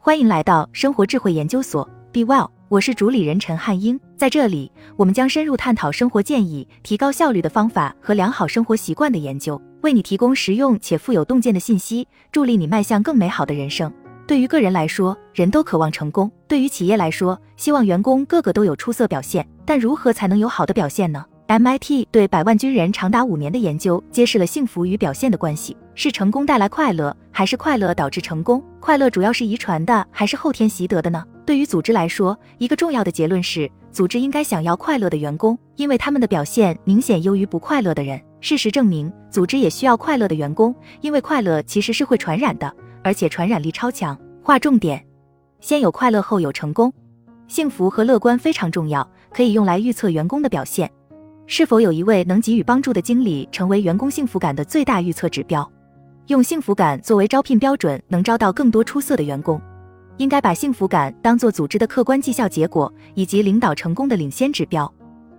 欢迎来到生活智慧研究所，Be Well，我是主理人陈汉英。在这里，我们将深入探讨生活建议、提高效率的方法和良好生活习惯的研究，为你提供实用且富有洞见的信息，助力你迈向更美好的人生。对于个人来说，人都渴望成功；对于企业来说，希望员工个个都有出色表现。但如何才能有好的表现呢？MIT 对百万军人长达五年的研究揭示了幸福与表现的关系：是成功带来快乐，还是快乐导致成功？快乐主要是遗传的，还是后天习得的呢？对于组织来说，一个重要的结论是，组织应该想要快乐的员工，因为他们的表现明显优于不快乐的人。事实证明，组织也需要快乐的员工，因为快乐其实是会传染的，而且传染力超强。划重点：先有快乐，后有成功。幸福和乐观非常重要，可以用来预测员工的表现。是否有一位能给予帮助的经理成为员工幸福感的最大预测指标？用幸福感作为招聘标准，能招到更多出色的员工。应该把幸福感当做组织的客观绩效结果以及领导成功的领先指标。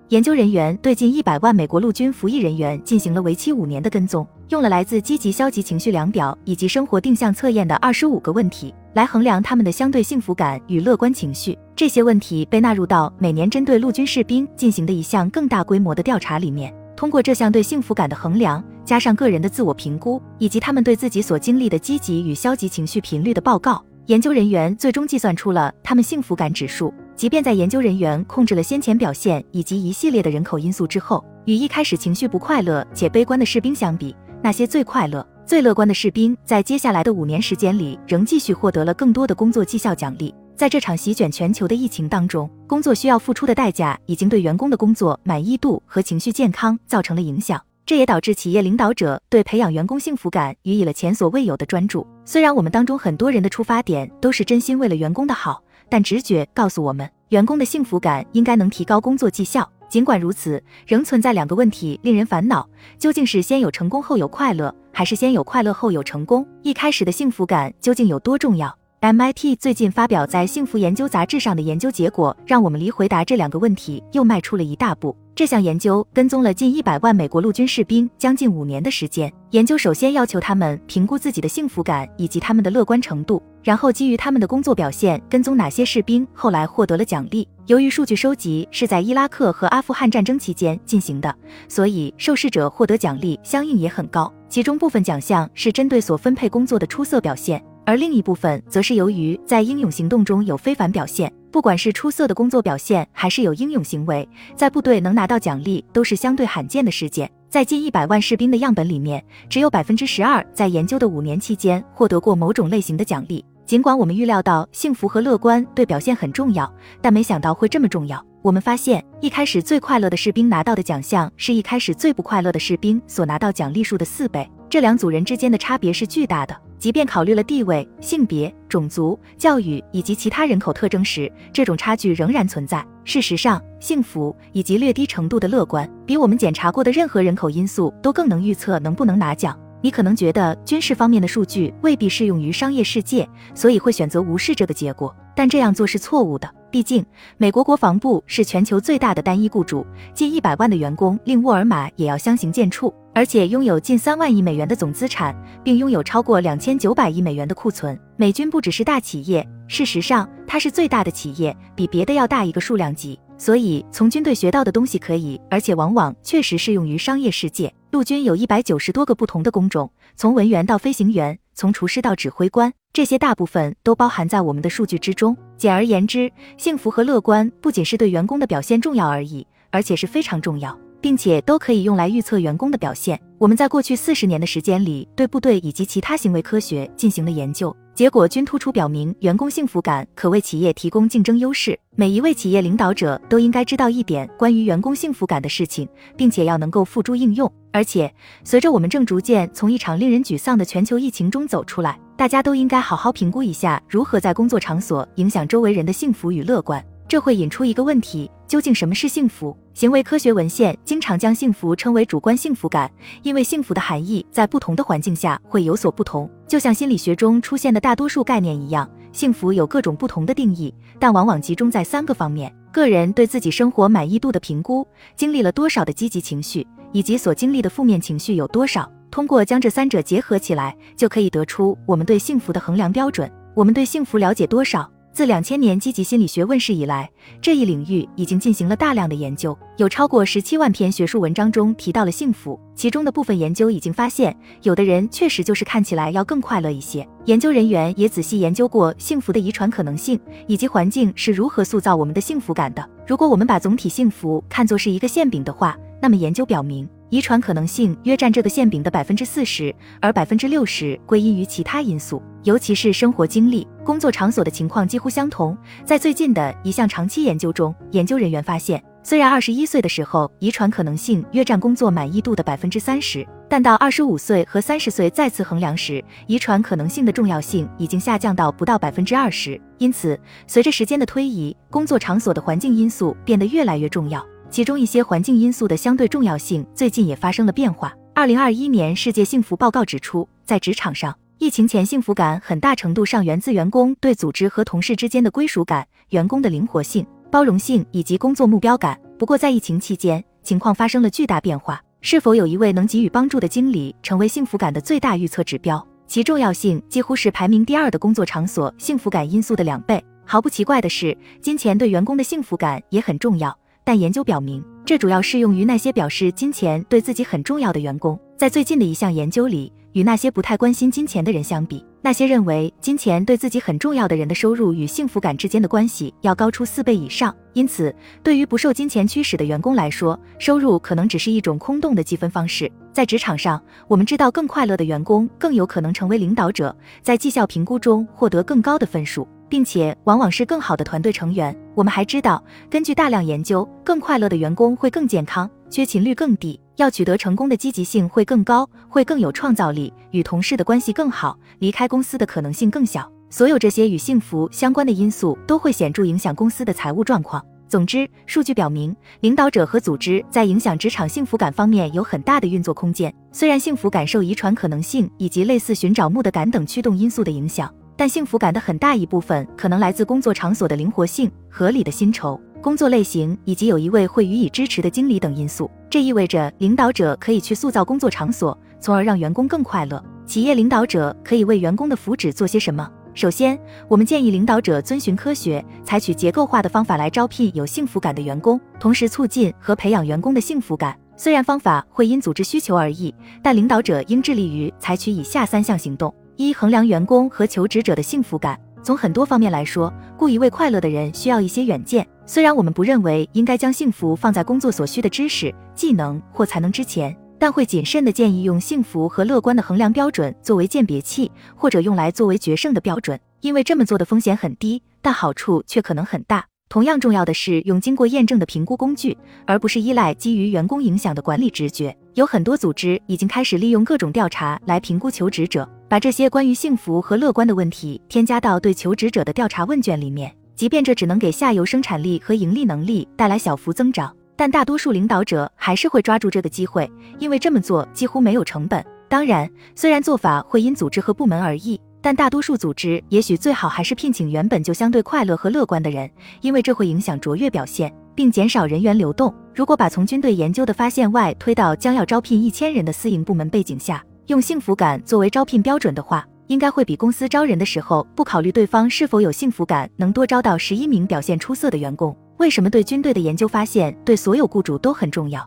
研究人员对近一百万美国陆军服役人员进行了为期五年的跟踪，用了来自积极、消极情绪量表以及生活定向测验的二十五个问题。来衡量他们的相对幸福感与乐观情绪，这些问题被纳入到每年针对陆军士兵进行的一项更大规模的调查里面。通过这项对幸福感的衡量，加上个人的自我评估，以及他们对自己所经历的积极与消极情绪频率的报告，研究人员最终计算出了他们幸福感指数。即便在研究人员控制了先前表现以及一系列的人口因素之后，与一开始情绪不快乐且悲观的士兵相比，那些最快乐。最乐观的士兵在接下来的五年时间里，仍继续获得了更多的工作绩效奖励。在这场席卷全球的疫情当中，工作需要付出的代价已经对员工的工作满意度和情绪健康造成了影响。这也导致企业领导者对培养员工幸福感予以了前所未有的专注。虽然我们当中很多人的出发点都是真心为了员工的好，但直觉告诉我们，员工的幸福感应该能提高工作绩效。尽管如此，仍存在两个问题令人烦恼：究竟是先有成功后有快乐，还是先有快乐后有成功？一开始的幸福感究竟有多重要？MIT 最近发表在《幸福研究》杂志上的研究结果，让我们离回答这两个问题又迈出了一大步。这项研究跟踪了近一百万美国陆军士兵将近五年的时间。研究首先要求他们评估自己的幸福感以及他们的乐观程度，然后基于他们的工作表现，跟踪哪些士兵后来获得了奖励。由于数据收集是在伊拉克和阿富汗战争期间进行的，所以受试者获得奖励相应也很高。其中部分奖项是针对所分配工作的出色表现，而另一部分则是由于在英勇行动中有非凡表现。不管是出色的工作表现，还是有英勇行为，在部队能拿到奖励都是相对罕见的事件。在近一百万士兵的样本里面，只有百分之十二在研究的五年期间获得过某种类型的奖励。尽管我们预料到幸福和乐观对表现很重要，但没想到会这么重要。我们发现，一开始最快乐的士兵拿到的奖项，是一开始最不快乐的士兵所拿到奖励数的四倍。这两组人之间的差别是巨大的。即便考虑了地位、性别、种族、教育以及其他人口特征时，这种差距仍然存在。事实上，幸福以及略低程度的乐观，比我们检查过的任何人口因素都更能预测能不能拿奖。你可能觉得军事方面的数据未必适用于商业世界，所以会选择无视这个结果。但这样做是错误的。毕竟，美国国防部是全球最大的单一雇主，近一百万的员工令沃尔玛也要相形见绌，而且拥有近三万亿美元的总资产，并拥有超过两千九百亿美元的库存。美军不只是大企业，事实上，它是最大的企业，比别的要大一个数量级。所以，从军队学到的东西可以，而且往往确实适用于商业世界。陆军有一百九十多个不同的工种，从文员到飞行员，从厨师到指挥官。这些大部分都包含在我们的数据之中。简而言之，幸福和乐观不仅是对员工的表现重要而已，而且是非常重要，并且都可以用来预测员工的表现。我们在过去四十年的时间里，对部队以及其他行为科学进行了研究，结果均突出表明，员工幸福感可为企业提供竞争优势。每一位企业领导者都应该知道一点关于员工幸福感的事情，并且要能够付诸应用。而且，随着我们正逐渐从一场令人沮丧的全球疫情中走出来。大家都应该好好评估一下，如何在工作场所影响周围人的幸福与乐观。这会引出一个问题：究竟什么是幸福？行为科学文献经常将幸福称为主观幸福感，因为幸福的含义在不同的环境下会有所不同。就像心理学中出现的大多数概念一样，幸福有各种不同的定义，但往往集中在三个方面：个人对自己生活满意度的评估，经历了多少的积极情绪，以及所经历的负面情绪有多少。通过将这三者结合起来，就可以得出我们对幸福的衡量标准。我们对幸福了解多少？自两千年积极心理学问世以来，这一领域已经进行了大量的研究，有超过十七万篇学术文章中提到了幸福。其中的部分研究已经发现，有的人确实就是看起来要更快乐一些。研究人员也仔细研究过幸福的遗传可能性，以及环境是如何塑造我们的幸福感的。如果我们把总体幸福看作是一个馅饼的话，那么研究表明。遗传可能性约占这个馅饼的百分之四十，而百分之六十归因于其他因素，尤其是生活经历、工作场所的情况几乎相同。在最近的一项长期研究中，研究人员发现，虽然二十一岁的时候遗传可能性约占工作满意度的百分之三十，但到二十五岁和三十岁再次衡量时，遗传可能性的重要性已经下降到不到百分之二十。因此，随着时间的推移，工作场所的环境因素变得越来越重要。其中一些环境因素的相对重要性最近也发生了变化。二零二一年世界幸福报告指出，在职场上，疫情前幸福感很大程度上源自员工对组织和同事之间的归属感、员工的灵活性、包容性以及工作目标感。不过，在疫情期间，情况发生了巨大变化。是否有一位能给予帮助的经理，成为幸福感的最大预测指标？其重要性几乎是排名第二的工作场所幸福感因素的两倍。毫不奇怪的是，金钱对员工的幸福感也很重要。但研究表明，这主要适用于那些表示金钱对自己很重要的员工。在最近的一项研究里，与那些不太关心金钱的人相比，那些认为金钱对自己很重要的人的收入与幸福感之间的关系要高出四倍以上。因此，对于不受金钱驱使的员工来说，收入可能只是一种空洞的积分方式。在职场上，我们知道更快乐的员工更有可能成为领导者，在绩效评估中获得更高的分数。并且往往是更好的团队成员。我们还知道，根据大量研究，更快乐的员工会更健康，缺勤率更低，要取得成功的积极性会更高，会更有创造力，与同事的关系更好，离开公司的可能性更小。所有这些与幸福相关的因素都会显著影响公司的财务状况。总之，数据表明，领导者和组织在影响职场幸福感方面有很大的运作空间。虽然幸福感受遗传可能性以及类似寻找目的感等驱动因素的影响。但幸福感的很大一部分可能来自工作场所的灵活性、合理的薪酬、工作类型以及有一位会予以支持的经理等因素。这意味着领导者可以去塑造工作场所，从而让员工更快乐。企业领导者可以为员工的福祉做些什么？首先，我们建议领导者遵循科学，采取结构化的方法来招聘有幸福感的员工，同时促进和培养员工的幸福感。虽然方法会因组织需求而异，但领导者应致力于采取以下三项行动。一、衡量员工和求职者的幸福感。从很多方面来说，雇一位快乐的人需要一些远见。虽然我们不认为应该将幸福放在工作所需的知识、技能或才能之前，但会谨慎地建议用幸福和乐观的衡量标准作为鉴别器，或者用来作为决胜的标准，因为这么做的风险很低，但好处却可能很大。同样重要的是用经过验证的评估工具，而不是依赖基于员工影响的管理直觉。有很多组织已经开始利用各种调查来评估求职者，把这些关于幸福和乐观的问题添加到对求职者的调查问卷里面。即便这只能给下游生产力和盈利能力带来小幅增长，但大多数领导者还是会抓住这个机会，因为这么做几乎没有成本。当然，虽然做法会因组织和部门而异。但大多数组织也许最好还是聘请原本就相对快乐和乐观的人，因为这会影响卓越表现，并减少人员流动。如果把从军队研究的发现外推到将要招聘一千人的私营部门背景下，用幸福感作为招聘标准的话，应该会比公司招人的时候不考虑对方是否有幸福感能多招到十一名表现出色的员工。为什么对军队的研究发现对所有雇主都很重要？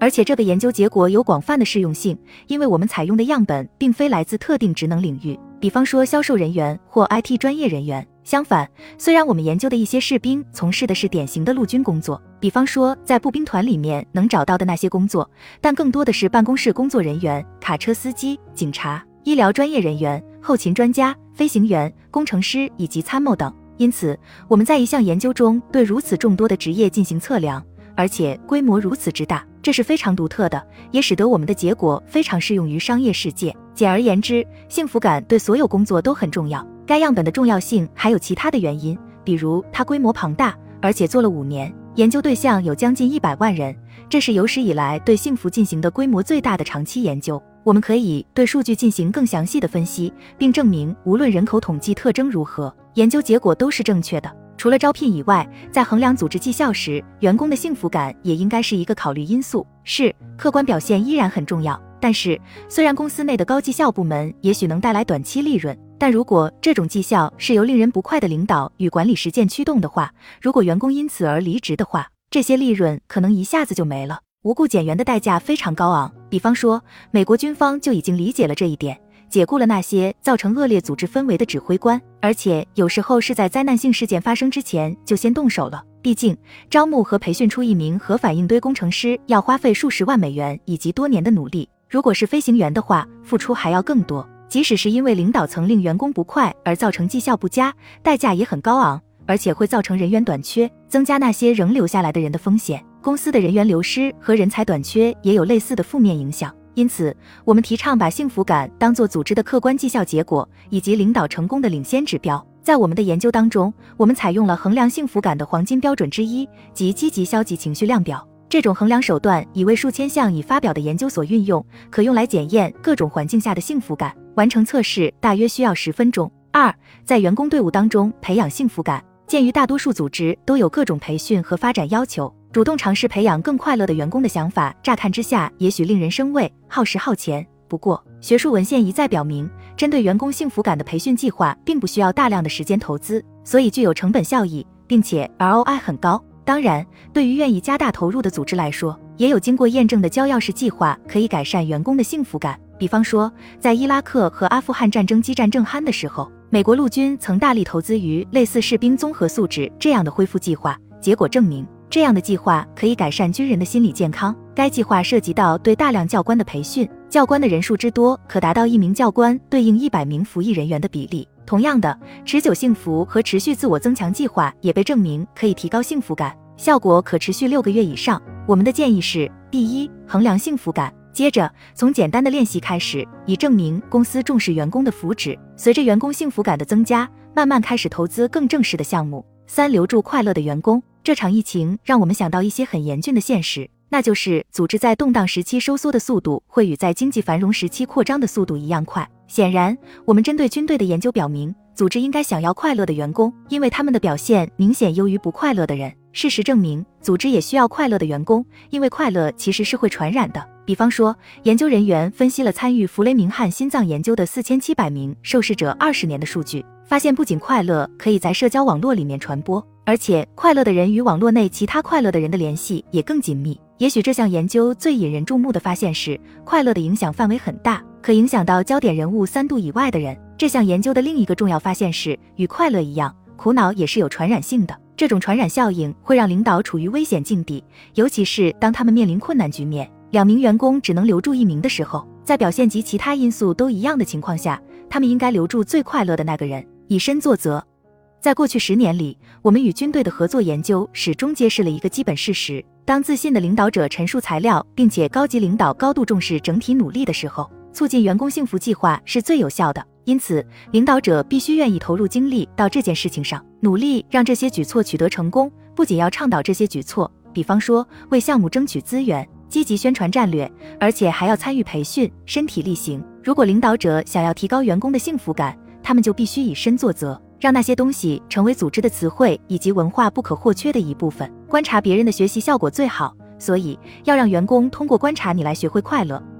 而且这个研究结果有广泛的适用性，因为我们采用的样本并非来自特定职能领域。比方说销售人员或 IT 专业人员。相反，虽然我们研究的一些士兵从事的是典型的陆军工作，比方说在步兵团里面能找到的那些工作，但更多的是办公室工作人员、卡车司机、警察、医疗专业人员、后勤专家、飞行员、工程师以及参谋等。因此，我们在一项研究中对如此众多的职业进行测量，而且规模如此之大。这是非常独特的，也使得我们的结果非常适用于商业世界。简而言之，幸福感对所有工作都很重要。该样本的重要性还有其他的原因，比如它规模庞大，而且做了五年，研究对象有将近一百万人，这是有史以来对幸福进行的规模最大的长期研究。我们可以对数据进行更详细的分析，并证明无论人口统计特征如何，研究结果都是正确的。除了招聘以外，在衡量组织绩效时，员工的幸福感也应该是一个考虑因素。是，客观表现依然很重要，但是，虽然公司内的高绩效部门也许能带来短期利润，但如果这种绩效是由令人不快的领导与管理实践驱动的话，如果员工因此而离职的话，这些利润可能一下子就没了。无故减员的代价非常高昂。比方说，美国军方就已经理解了这一点，解雇了那些造成恶劣组织氛围的指挥官，而且有时候是在灾难性事件发生之前就先动手了。毕竟，招募和培训出一名核反应堆工程师要花费数十万美元以及多年的努力。如果是飞行员的话，付出还要更多。即使是因为领导层令员工不快而造成绩效不佳，代价也很高昂，而且会造成人员短缺，增加那些仍留下来的人的风险。公司的人员流失和人才短缺也有类似的负面影响。因此，我们提倡把幸福感当做组织的客观绩效结果以及领导成功的领先指标。在我们的研究当中，我们采用了衡量幸福感的黄金标准之一，即积极消极情绪量表。这种衡量手段已为数千项已发表的研究所运用，可用来检验各种环境下的幸福感。完成测试大约需要十分钟。二，在员工队伍当中培养幸福感。鉴于大多数组织都有各种培训和发展要求，主动尝试培养更快乐的员工的想法，乍看之下也许令人生畏，耗时耗钱。不过，学术文献一再表明，针对员工幸福感的培训计划并不需要大量的时间投资，所以具有成本效益，并且 ROI 很高。当然，对于愿意加大投入的组织来说，也有经过验证的交钥匙计划可以改善员工的幸福感。比方说，在伊拉克和阿富汗战争激战正酣的时候，美国陆军曾大力投资于类似士兵综合素质这样的恢复计划。结果证明，这样的计划可以改善军人的心理健康。该计划涉及到对大量教官的培训，教官的人数之多可达到一名教官对应一百名服役人员的比例。同样的，持久幸福和持续自我增强计划也被证明可以提高幸福感，效果可持续六个月以上。我们的建议是：第一，衡量幸福感；接着从简单的练习开始，以证明公司重视员工的福祉。随着员工幸福感的增加，慢慢开始投资更正式的项目。三，留住快乐的员工。这场疫情让我们想到一些很严峻的现实，那就是组织在动荡时期收缩的速度会与在经济繁荣时期扩张的速度一样快。显然，我们针对军队的研究表明，组织应该想要快乐的员工，因为他们的表现明显优于不快乐的人。事实证明，组织也需要快乐的员工，因为快乐其实是会传染的。比方说，研究人员分析了参与弗雷明汉心脏研究的四千七百名受试者二十年的数据，发现不仅快乐可以在社交网络里面传播，而且快乐的人与网络内其他快乐的人的联系也更紧密。也许这项研究最引人注目的发现是，快乐的影响范围很大。可影响到焦点人物三度以外的人。这项研究的另一个重要发现是，与快乐一样，苦恼也是有传染性的。这种传染效应会让领导处于危险境地，尤其是当他们面临困难局面，两名员工只能留住一名的时候，在表现及其他因素都一样的情况下，他们应该留住最快乐的那个人，以身作则。在过去十年里，我们与军队的合作研究始终揭示了一个基本事实：当自信的领导者陈述材料，并且高级领导高度重视整体努力的时候。促进员工幸福计划是最有效的，因此领导者必须愿意投入精力到这件事情上，努力让这些举措取得成功。不仅要倡导这些举措，比方说为项目争取资源、积极宣传战略，而且还要参与培训、身体力行。如果领导者想要提高员工的幸福感，他们就必须以身作则，让那些东西成为组织的词汇以及文化不可或缺的一部分。观察别人的学习效果最好，所以要让员工通过观察你来学会快乐。